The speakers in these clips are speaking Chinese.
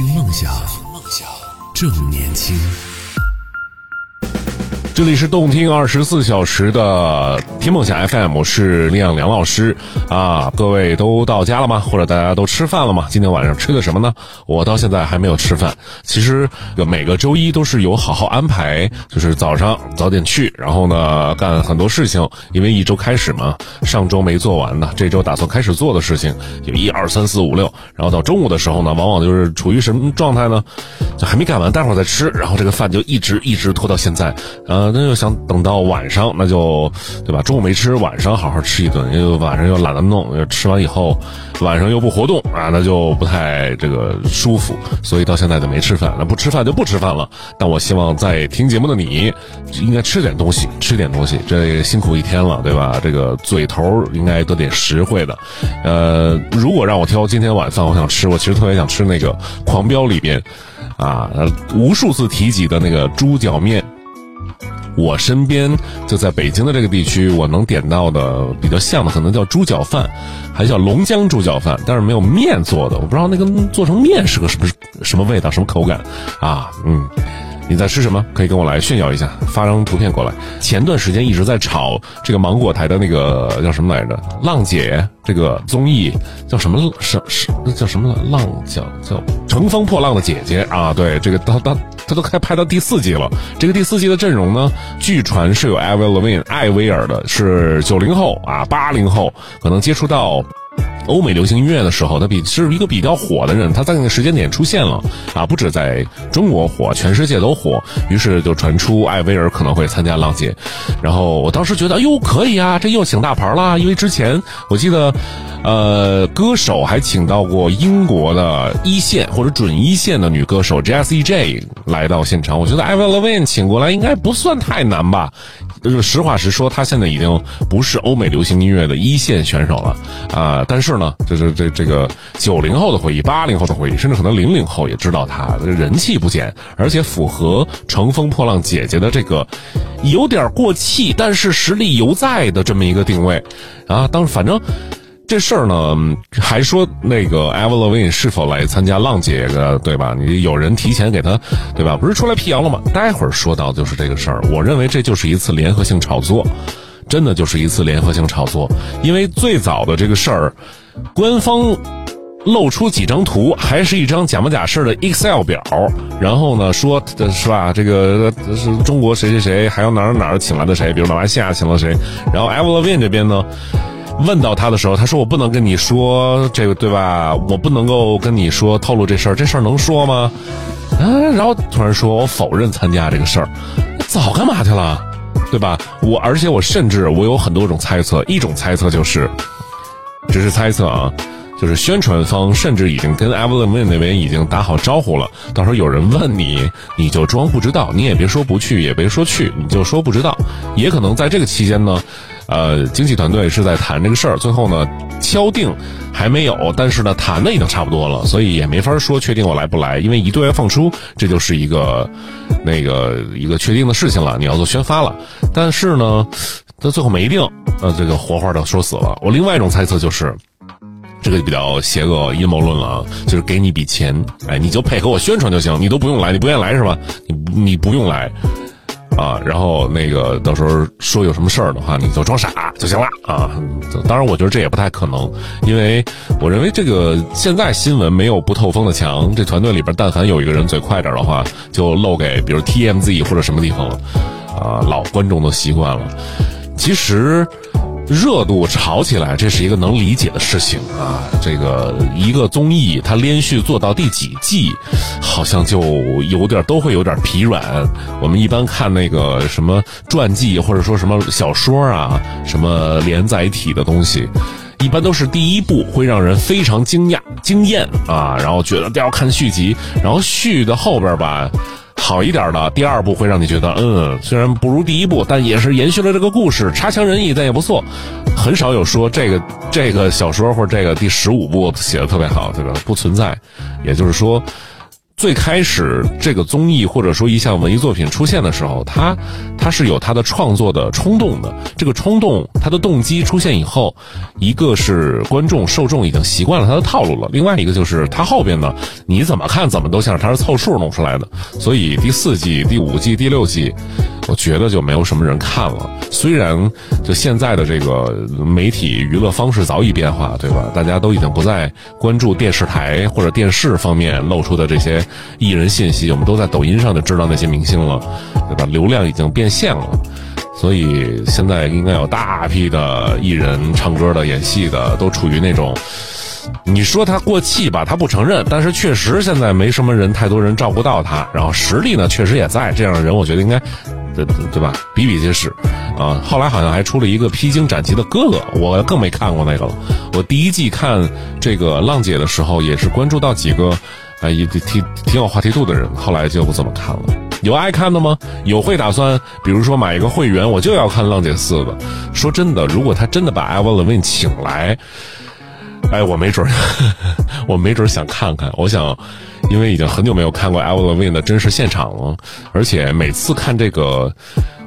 听梦想，梦想正年轻。这里是动听二十四小时的听梦想 FM，我是亮梁老师啊。各位都到家了吗？或者大家都吃饭了吗？今天晚上吃的什么呢？我到现在还没有吃饭。其实每个周一都是有好好安排，就是早上早点去，然后呢干很多事情，因为一周开始嘛，上周没做完的，这周打算开始做的事情有一二三四五六，然后到中午的时候呢，往往就是处于什么状态呢？就还没干完，待会儿再吃，然后这个饭就一直一直拖到现在，呃。那就想等到晚上，那就，对吧？中午没吃，晚上好好吃一顿，又晚上又懒得弄，吃完以后，晚上又不活动啊，那就不太这个舒服，所以到现在就没吃饭。那不吃饭就不吃饭了。但我希望在听节目的你，应该吃点东西，吃点东西。这辛苦一天了，对吧？这个嘴头应该得点实惠的。呃，如果让我挑今天晚饭，我想吃，我其实特别想吃那个《狂飙》里边，啊，无数次提及的那个猪脚面。我身边就在北京的这个地区，我能点到的比较像的，可能叫猪脚饭，还叫龙江猪脚饭，但是没有面做的，我不知道那个做成面是个什么什么味道，什么口感啊？嗯。你在吃什么？可以跟我来炫耀一下，发张图片过来。前段时间一直在炒这个芒果台的那个叫什么来着？浪姐这个综艺叫什么？什是那叫什么浪？叫叫《乘风破浪的姐姐》啊！对，这个到到他都开拍到第四季了。这个第四季的阵容呢，据传是有艾薇· n 艾薇儿的，是九零后啊，八零后可能接触到。欧美流行音乐的时候，他比是一个比较火的人，他在那个时间点出现了啊，不止在中国火，全世界都火。于是就传出艾薇儿可能会参加浪姐，然后我当时觉得，哎呦，可以啊，这又请大牌了，因为之前我记得。呃，歌手还请到过英国的一线或者准一线的女歌手 J S E J 来到现场。我觉得 Avril Lavigne 请过来应该不算太难吧。就是实话实说，他现在已经不是欧美流行音乐的一线选手了啊。但是呢，就是这这个九零后的回忆、八零后的回忆，甚至可能零零后也知道他人气不减，而且符合乘风破浪姐姐的这个有点过气，但是实力犹在的这么一个定位啊。当反正。这事儿呢，还说那个 a v e l i n 是否来参加浪姐的，对吧？你有人提前给他，对吧？不是出来辟谣了吗？待会儿说到就是这个事儿。我认为这就是一次联合性炒作，真的就是一次联合性炒作。因为最早的这个事儿，官方露出几张图，还是一张假模假式的 Excel 表，然后呢说是吧？这个是中国谁谁谁，还有哪儿哪儿请来的谁，比如马来西亚请了谁，然后 a v e l i n 这边呢？问到他的时候，他说：“我不能跟你说这个，对吧？我不能够跟你说透露这事儿，这事儿能说吗？”啊，然后突然说：“我否认参加这个事儿，早干嘛去了，对吧？我而且我甚至我有很多种猜测，一种猜测就是，只是猜测啊，就是宣传方甚至已经跟 Evelyn 那边已经打好招呼了，到时候有人问你，你就装不知道，你也别说不去，也别说去，你就说不知道，也可能在这个期间呢。”呃，经纪团队是在谈这个事儿，最后呢敲定还没有，但是呢谈的已经差不多了，所以也没法说确定我来不来，因为一对外放出，这就是一个那个一个确定的事情了，你要做宣发了。但是呢，他最后没定，呃，这个活话都说死了。我另外一种猜测就是，这个比较邪恶阴谋论了啊，就是给你一笔钱，哎，你就配合我宣传就行，你都不用来，你不愿意来是吧？你你不用来。啊，然后那个到时候说有什么事儿的话，你就装傻就行了啊。当然，我觉得这也不太可能，因为我认为这个现在新闻没有不透风的墙。这团队里边，但凡有一个人嘴快点的话，就漏给比如 TMZ 或者什么地方。啊，老观众都习惯了。其实。热度炒起来，这是一个能理解的事情啊。这个一个综艺，它连续做到第几季，好像就有点都会有点疲软。我们一般看那个什么传记，或者说什么小说啊，什么连载体的东西，一般都是第一部会让人非常惊讶、惊艳啊，然后觉得要看续集，然后续的后边吧。好一点的第二部会让你觉得，嗯，虽然不如第一部，但也是延续了这个故事，差强人意，但也不错。很少有说这个这个小说或者这个第十五部写的特别好，对吧？不存在。也就是说，最开始这个综艺或者说一项文艺作品出现的时候，他他是有他的创作的冲动的。这个冲动，他的动机出现以后，一个是观众受众已经习惯了他的套路了，另外一个就是他后边呢，你怎么看怎么都像是他是凑数弄出来的。所以第四季、第五季、第六季，我觉得就没有什么人看了。虽然就现在的这个媒体娱乐方式早已变化，对吧？大家都已经不再关注电视台或者电视方面露出的这些。艺人信息，我们都在抖音上就知道那些明星了，对吧？流量已经变现了，所以现在应该有大批的艺人唱歌的、演戏的，都处于那种，你说他过气吧，他不承认，但是确实现在没什么人，太多人照顾到他，然后实力呢确实也在，这样的人我觉得应该，对吧？比比皆是，啊，后来好像还出了一个披荆斩棘的哥哥，我更没看过那个了。我第一季看这个浪姐的时候，也是关注到几个。哎，也挺挺有话题度的人，后来就不怎么看了。有爱看的吗？有会打算，比如说买一个会员，我就要看《浪姐四》的。说真的，如果他真的把艾 v 文请来，哎，我没准儿，我没准儿想看看。我想，因为已经很久没有看过艾 v 文的真实现场了，而且每次看这个，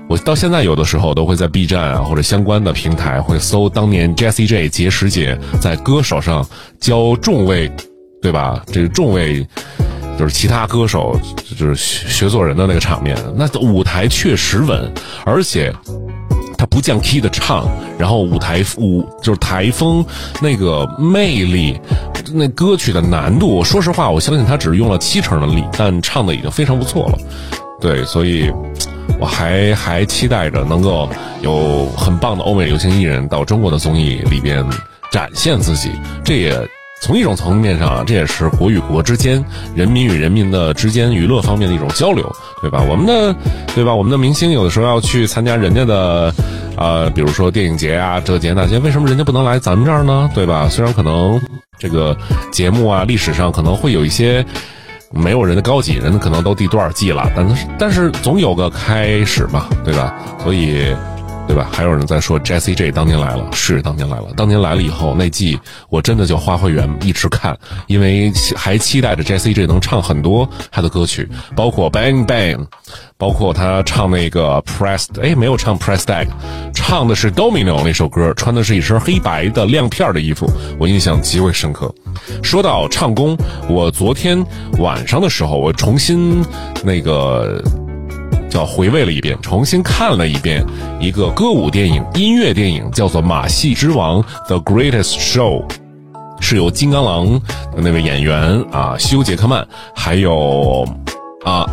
我到现在有的时候都会在 B 站啊或者相关的平台会搜当年 Jessie J 结石姐在歌手上教众位。对吧？这个众位就是其他歌手，就是学做人的那个场面，那舞台确实稳，而且不降 key 的唱，然后舞台舞就是台风那个魅力，那歌曲的难度，说实话，我相信他只是用了七成的力，但唱的已经非常不错了。对，所以我还还期待着能够有很棒的欧美流行艺人到中国的综艺里边展现自己，这也。从一种层面上啊，这也是国与国之间、人民与人民的之间娱乐方面的一种交流，对吧？我们的，对吧？我们的明星有的时候要去参加人家的，呃，比如说电影节啊，这节那节，为什么人家不能来咱们这儿呢？对吧？虽然可能这个节目啊，历史上可能会有一些没有人的高级，人可能都第多少季了，但是但是总有个开始嘛，对吧？所以。对吧？还有人在说 Jessie J 当年来了，是当年来了。当年来了以后，那季我真的就花会员一直看，因为还期待着 Jessie J 能唱很多他的歌曲，包括 Bang Bang，包括他唱那个 Press，哎，没有唱 Pressed Egg，唱的是 Domino 那首歌，穿的是一身黑白的亮片的衣服，我印象极为深刻。说到唱功，我昨天晚上的时候，我重新那个。叫回味了一遍，重新看了一遍一个歌舞电影、音乐电影，叫做《马戏之王》The Greatest Show，是由金刚狼的那位演员啊，休杰克曼，还有啊，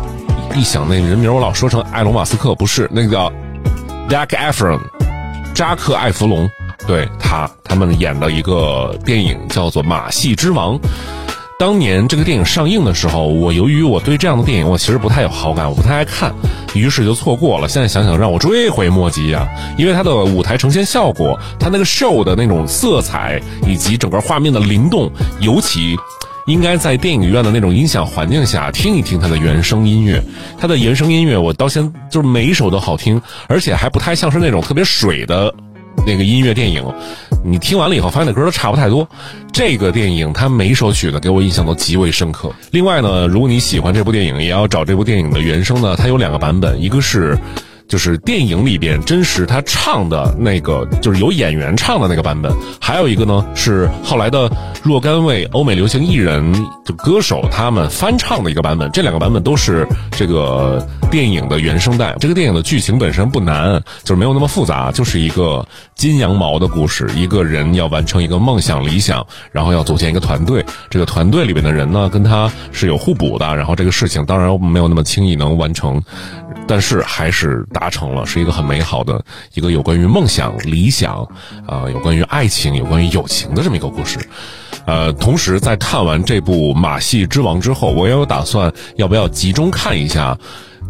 一想那人名我老说成埃隆马斯克，不是那个叫 Jack Efron，扎克艾弗隆，对他他们演的一个电影叫做《马戏之王》。当年这个电影上映的时候，我由于我对这样的电影我其实不太有好感，我不太爱看，于是就错过了。现在想想让我追悔莫及啊！因为它的舞台呈现效果，它那个 show 的那种色彩以及整个画面的灵动，尤其应该在电影院的那种音响环境下听一听它的原声音乐。它的原声音乐我到现就是每一首都好听，而且还不太像是那种特别水的。那个音乐电影，你听完了以后，发现那歌都差不太多。这个电影它每一首曲子给我印象都极为深刻。另外呢，如果你喜欢这部电影，也要找这部电影的原声呢，它有两个版本，一个是。就是电影里边真实他唱的那个，就是有演员唱的那个版本，还有一个呢是后来的若干位欧美流行艺人就歌手他们翻唱的一个版本。这两个版本都是这个电影的原声带。这个电影的剧情本身不难，就是没有那么复杂，就是一个金羊毛的故事。一个人要完成一个梦想理想，然后要组建一个团队。这个团队里边的人呢，跟他是有互补的。然后这个事情当然没有那么轻易能完成，但是还是达达成了，是一个很美好的一个有关于梦想、理想，啊，有关于爱情、有关于友情的这么一个故事。呃，同时在看完这部《马戏之王》之后，我也有打算要不要集中看一下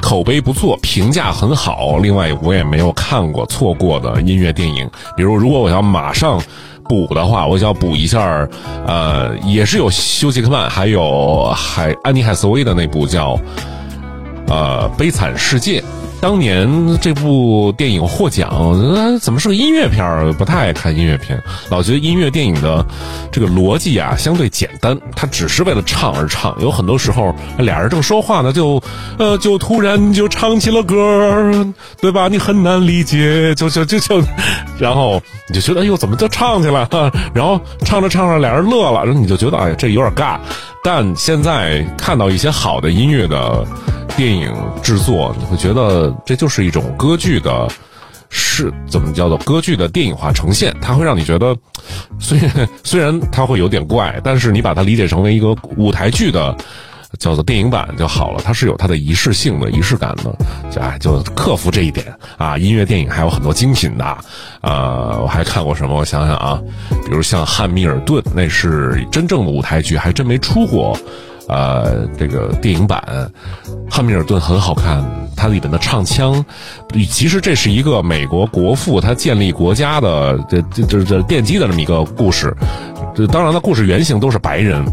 口碑不错、评价很好，另外我也没有看过、错过的音乐电影。比如，如果我要马上补的话，我想补一下，呃，也是有休杰克曼，还有海安妮海瑟薇的那部叫《呃悲惨世界》。当年这部电影获奖，怎么是个音乐片儿？不太爱看音乐片，老觉得音乐电影的这个逻辑啊相对简单，它只是为了唱而唱。有很多时候俩人正说话呢，就呃就突然就唱起了歌，对吧？你很难理解，就就就就，然后你就觉得哎呦怎么就唱起来了？然后唱着唱着俩人乐了，然后你就觉得哎这有点尬。但现在看到一些好的音乐的。电影制作，你会觉得这就是一种歌剧的，是怎么叫做歌剧的电影化呈现？它会让你觉得，虽然虽然它会有点怪，但是你把它理解成为一个舞台剧的，叫做电影版就好了。它是有它的仪式性的、仪式感的，就哎，就克服这一点啊。音乐电影还有很多精品的，呃，我还看过什么？我想想啊，比如像《汉密尔顿》，那是真正的舞台剧，还真没出过。呃，这个电影版《汉密尔顿》很好看，它里面的唱腔，其实这是一个美国国父他建立国家的这这这这奠基的这么一个故事。这当然了，故事原型都是白人。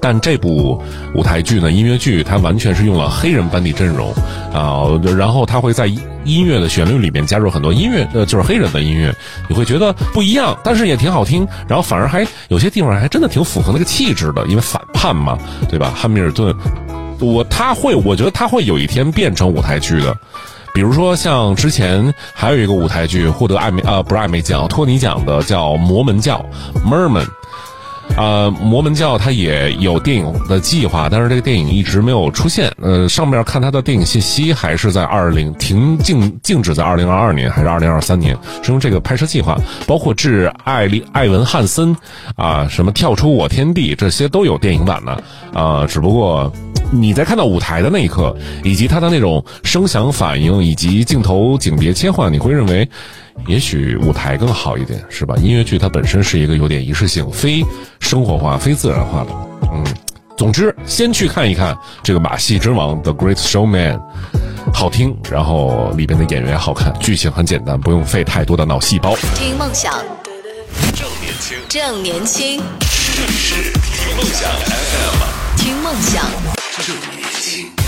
但这部舞台剧呢，音乐剧它完全是用了黑人班底阵容啊，然后它会在音乐的旋律里面加入很多音乐，呃，就是黑人的音乐，你会觉得不一样，但是也挺好听，然后反而还有些地方还真的挺符合那个气质的，因为反叛嘛，对吧？汉密尔顿，我他会，我觉得他会有一天变成舞台剧的，比如说像之前还有一个舞台剧获得艾美呃不是艾美奖托尼奖的叫《摩门教》（Merman）。呃，摩门教它也有电影的计划，但是这个电影一直没有出现。呃，上面看它的电影信息还是在二零停静静止在二零二二年还是二零二三年，是用这个拍摄计划，包括致艾利艾文汉森啊，什么跳出我天地这些都有电影版的啊，只不过你在看到舞台的那一刻，以及它的那种声响反应以及镜头景别切换，你会认为。也许舞台更好一点，是吧？音乐剧它本身是一个有点仪式性、非生活化、非自然化的。嗯，总之，先去看一看这个《马戏之王》The Great Showman，好听，然后里边的演员好看，剧情很简单，不用费太多的脑细胞。听梦想，正年轻，正年轻，这里是听梦想 FM，听梦想。正年轻。